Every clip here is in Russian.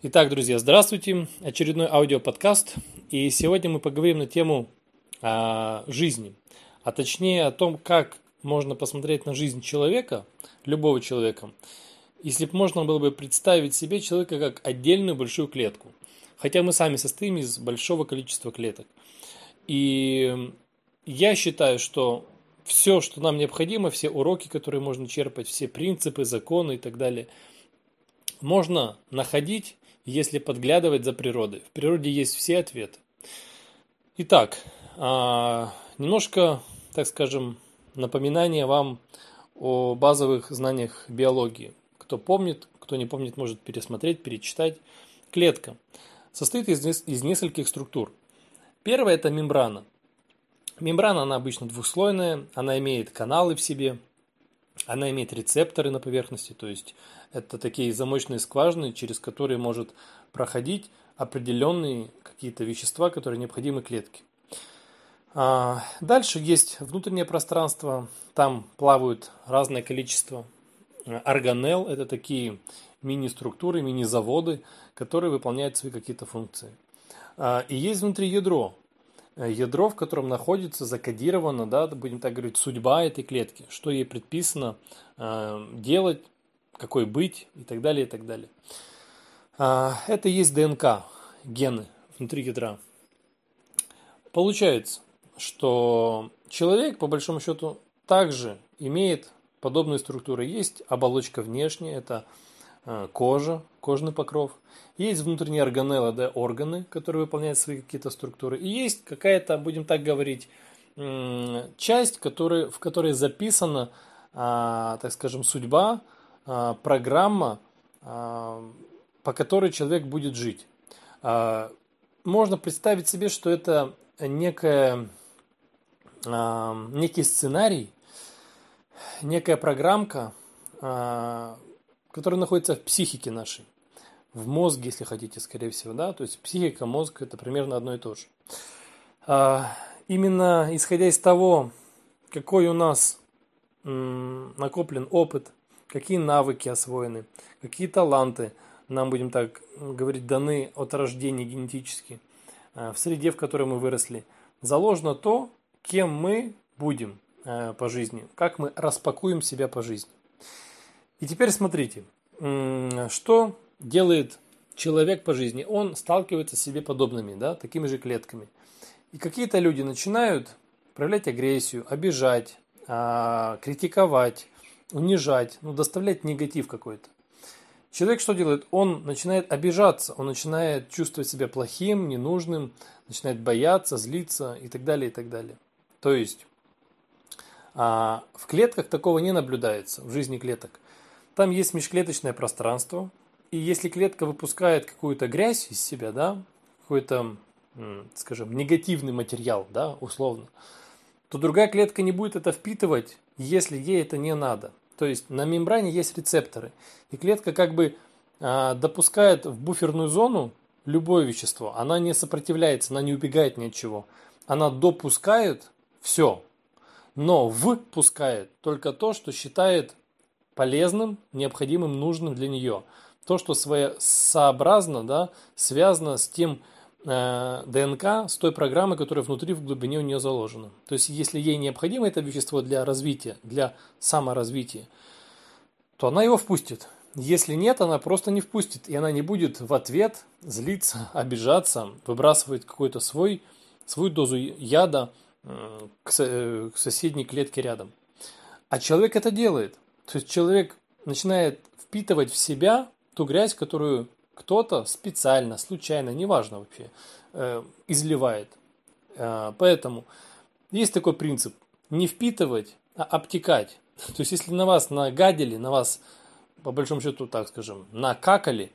Итак, друзья, здравствуйте. Очередной аудиоподкаст. И сегодня мы поговорим на тему а, жизни. А точнее о том, как можно посмотреть на жизнь человека, любого человека, если бы можно было бы представить себе человека как отдельную большую клетку. Хотя мы сами состоим из большого количества клеток. И я считаю, что все, что нам необходимо, все уроки, которые можно черпать, все принципы, законы и так далее, можно находить если подглядывать за природой. В природе есть все ответы. Итак, а, немножко, так скажем, напоминание вам о базовых знаниях биологии. Кто помнит, кто не помнит, может пересмотреть, перечитать. Клетка состоит из, из нескольких структур. Первая – это мембрана. Мембрана, она обычно двухслойная, она имеет каналы в себе, она имеет рецепторы на поверхности, то есть это такие замочные скважины, через которые может проходить определенные какие-то вещества, которые необходимы клетке. А, дальше есть внутреннее пространство, там плавают разное количество органелл, это такие мини-структуры, мини-заводы, которые выполняют свои какие-то функции. А, и есть внутри ядро, ядро, в котором находится закодировано, да, будем так говорить, судьба этой клетки, что ей предписано э, делать, какой быть и так далее, и так далее. Э, это есть ДНК, гены внутри ядра. Получается, что человек, по большому счету, также имеет подобные структуры. Есть оболочка внешняя, это э, кожа, кожный покров – есть внутренние органеллы, да, органы, которые выполняют свои какие-то структуры. И есть какая-то, будем так говорить, часть, который, в которой записана, а, так скажем, судьба, а, программа, а, по которой человек будет жить. Можно представить себе, что это некая, некий сценарий, некая программка, которая находится в психике нашей в мозге, если хотите, скорее всего, да, то есть психика, мозг это примерно одно и то же. А, именно исходя из того, какой у нас м, накоплен опыт, какие навыки освоены, какие таланты нам, будем так говорить, даны от рождения генетически, а, в среде, в которой мы выросли, заложено то, кем мы будем а, по жизни, как мы распакуем себя по жизни. И теперь смотрите, что делает человек по жизни, он сталкивается с себе подобными, да, такими же клетками. И какие-то люди начинают проявлять агрессию, обижать, а, критиковать, унижать, ну, доставлять негатив какой-то. Человек что делает? Он начинает обижаться, он начинает чувствовать себя плохим, ненужным, начинает бояться, злиться и так далее, и так далее. То есть а, в клетках такого не наблюдается, в жизни клеток. Там есть межклеточное пространство, и если клетка выпускает какую-то грязь из себя, да, какой-то, скажем, негативный материал, да, условно, то другая клетка не будет это впитывать, если ей это не надо. То есть на мембране есть рецепторы, и клетка как бы а, допускает в буферную зону любое вещество. Она не сопротивляется, она не убегает ни от чего. Она допускает все, но впускает только то, что считает полезным, необходимым, нужным для нее то, что своесообразно да, связано с тем э, ДНК, с той программой, которая внутри в глубине у нее заложена. То есть, если ей необходимо это вещество для развития, для саморазвития, то она его впустит. Если нет, она просто не впустит, и она не будет в ответ злиться, обижаться, выбрасывать какой-то свой, свою дозу яда э, э, к соседней клетке рядом. А человек это делает. То есть человек начинает впитывать в себя ту грязь, которую кто-то специально, случайно, неважно вообще, э, изливает. Э, поэтому есть такой принцип не впитывать, а обтекать. То есть, если на вас нагадили, на вас, по большому счету, так скажем, накакали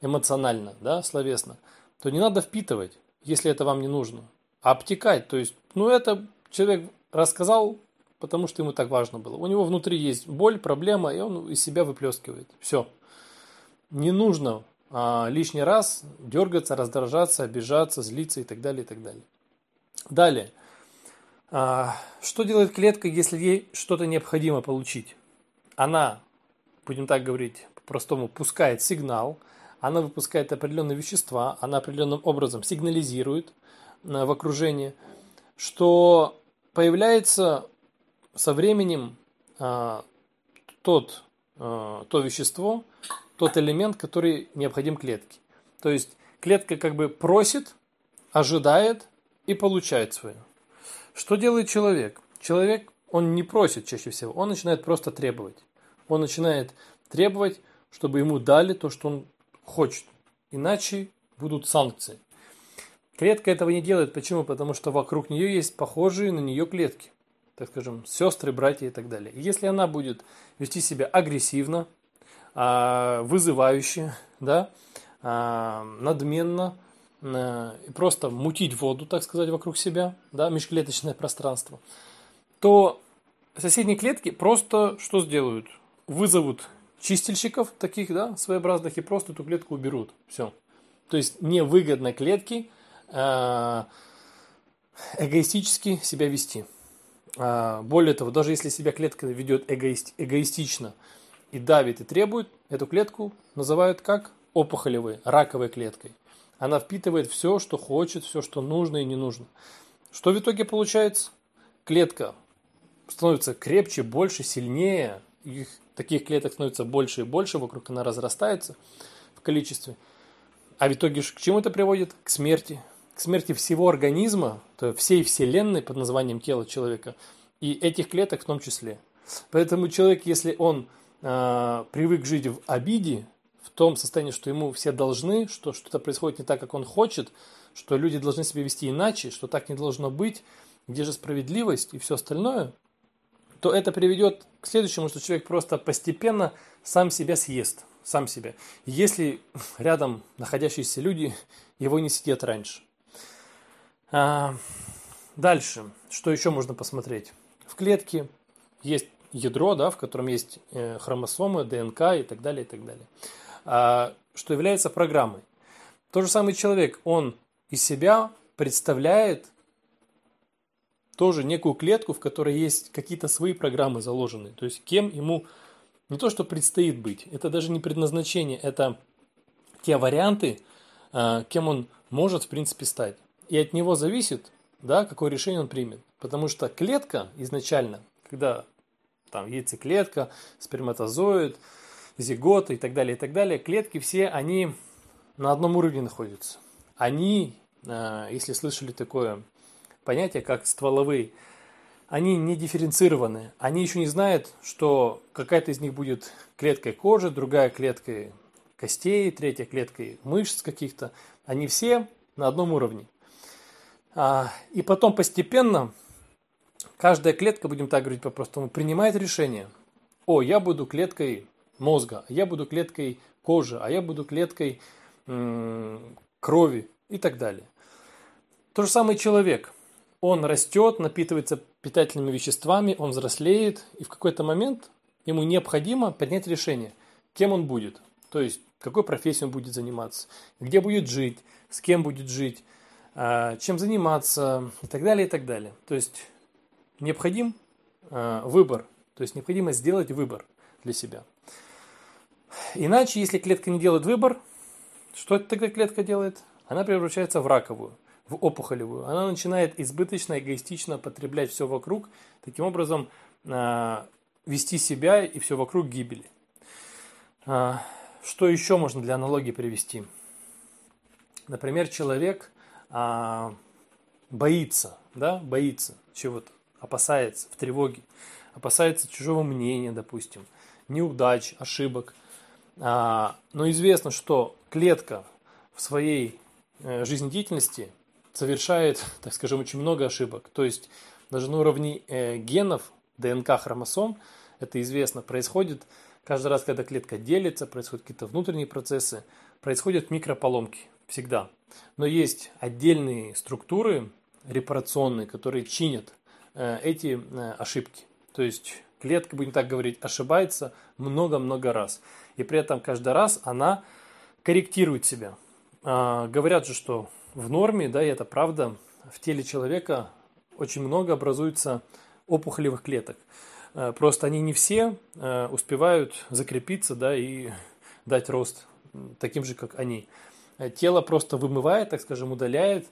эмоционально, да, словесно, то не надо впитывать, если это вам не нужно. А обтекать, то есть, ну это человек рассказал, потому что ему так важно было. У него внутри есть боль, проблема, и он из себя выплескивает. Все не нужно а, лишний раз дергаться, раздражаться, обижаться, злиться и так далее, и так далее. Далее. А, что делает клетка, если ей что-то необходимо получить? Она, будем так говорить по-простому, пускает сигнал, она выпускает определенные вещества, она определенным образом сигнализирует э, в окружении, что появляется со временем а, тот, а, то вещество, тот элемент, который необходим клетке. То есть клетка как бы просит, ожидает и получает свое. Что делает человек? Человек, он не просит чаще всего, он начинает просто требовать. Он начинает требовать, чтобы ему дали то, что он хочет. Иначе будут санкции. Клетка этого не делает. Почему? Потому что вокруг нее есть похожие на нее клетки. Так скажем, сестры, братья и так далее. Если она будет вести себя агрессивно, а, вызывающе, да, а, надменно, а, и просто мутить воду, так сказать, вокруг себя, да, межклеточное пространство, то соседние клетки просто что сделают? Вызовут чистильщиков таких, да, своеобразных, и просто эту клетку уберут. Все. То есть невыгодно клетки Э, эгоистически себя вести. А, более того, даже если себя клетка ведет эгоист, эгоистично и давит и требует, эту клетку называют как опухолевой, раковой клеткой. Она впитывает все, что хочет, все, что нужно и не нужно. Что в итоге получается? Клетка становится крепче, больше, сильнее. Их, таких клеток становится больше и больше, вокруг она разрастается в количестве. А в итоге к чему это приводит? К смерти, смерти всего организма, то всей вселенной под названием тело человека, и этих клеток в том числе. Поэтому человек, если он э, привык жить в обиде, в том состоянии, что ему все должны, что что-то происходит не так, как он хочет, что люди должны себя вести иначе, что так не должно быть, где же справедливость и все остальное, то это приведет к следующему, что человек просто постепенно сам себя съест, сам себя. Если рядом находящиеся люди его не сидят раньше. А, дальше, что еще можно посмотреть? В клетке есть ядро, да, в котором есть э, хромосомы, ДНК и так далее, и так далее, а, что является программой. Тот же самый человек, он из себя представляет тоже некую клетку, в которой есть какие-то свои программы заложены. То есть кем ему не то, что предстоит быть, это даже не предназначение, это те варианты, а, кем он может в принципе стать и от него зависит, да, какое решение он примет. Потому что клетка изначально, когда там яйцеклетка, сперматозоид, зигота и так далее, и так далее, клетки все, они на одном уровне находятся. Они, э, если слышали такое понятие, как стволовые, они не дифференцированы. Они еще не знают, что какая-то из них будет клеткой кожи, другая клеткой костей, третья клеткой мышц каких-то. Они все на одном уровне. А, и потом постепенно каждая клетка, будем так говорить по-простому, принимает решение. О, я буду клеткой мозга, я буду клеткой кожи, а я буду клеткой крови и так далее. То же самое человек. Он растет, напитывается питательными веществами, он взрослеет, и в какой-то момент ему необходимо принять решение, кем он будет. То есть, какой профессией он будет заниматься, где будет жить, с кем будет жить, чем заниматься и так далее, и так далее. То есть необходим а, выбор, то есть необходимо сделать выбор для себя. Иначе, если клетка не делает выбор, что тогда клетка делает? Она превращается в раковую, в опухолевую. Она начинает избыточно, эгоистично потреблять все вокруг, таким образом а, вести себя и все вокруг гибели. Что еще можно для аналогии привести? Например, человек а, боится, да, боится чего-то, опасается, в тревоге, опасается чужого мнения, допустим, неудач, ошибок. А, но известно, что клетка в своей э, жизнедеятельности совершает, так скажем, очень много ошибок. То есть даже на уровне э, генов, ДНК хромосом, это известно, происходит каждый раз, когда клетка делится, происходят какие-то внутренние процессы, происходят микрополомки всегда. Но есть отдельные структуры репарационные, которые чинят э, эти э, ошибки. То есть клетка, будем так говорить, ошибается много-много раз. И при этом каждый раз она корректирует себя. А, говорят же, что в норме, да, и это правда, в теле человека очень много образуется опухолевых клеток. Э, просто они не все успевают закрепиться да, и дать рост таким же, как они. Тело просто вымывает, так скажем, удаляет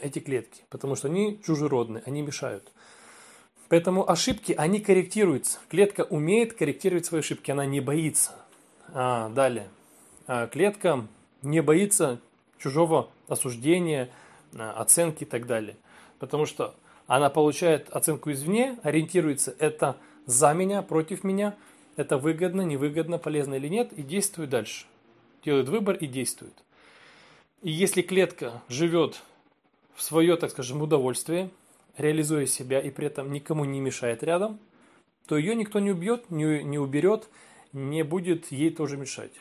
эти клетки, потому что они чужеродные, они мешают. Поэтому ошибки, они корректируются. Клетка умеет корректировать свои ошибки, она не боится. А, далее. А, клетка не боится чужого осуждения, а, оценки и так далее. Потому что она получает оценку извне, ориентируется, это за меня, против меня, это выгодно, невыгодно, полезно или нет, и действует дальше. Делает выбор и действует. И если клетка живет в свое, так скажем, удовольствие, реализуя себя и при этом никому не мешает рядом, то ее никто не убьет, не, не уберет, не будет ей тоже мешать.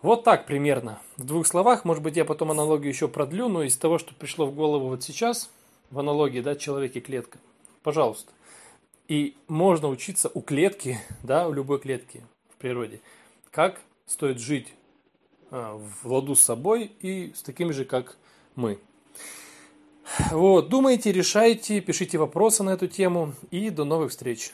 Вот так примерно. В двух словах, может быть, я потом аналогию еще продлю, но из того, что пришло в голову вот сейчас, в аналогии, да, человек и клетка, пожалуйста. И можно учиться у клетки, да, у любой клетки в природе, как стоит жить в ладу с собой и с такими же, как мы. Вот, думайте, решайте, пишите вопросы на эту тему и до новых встреч.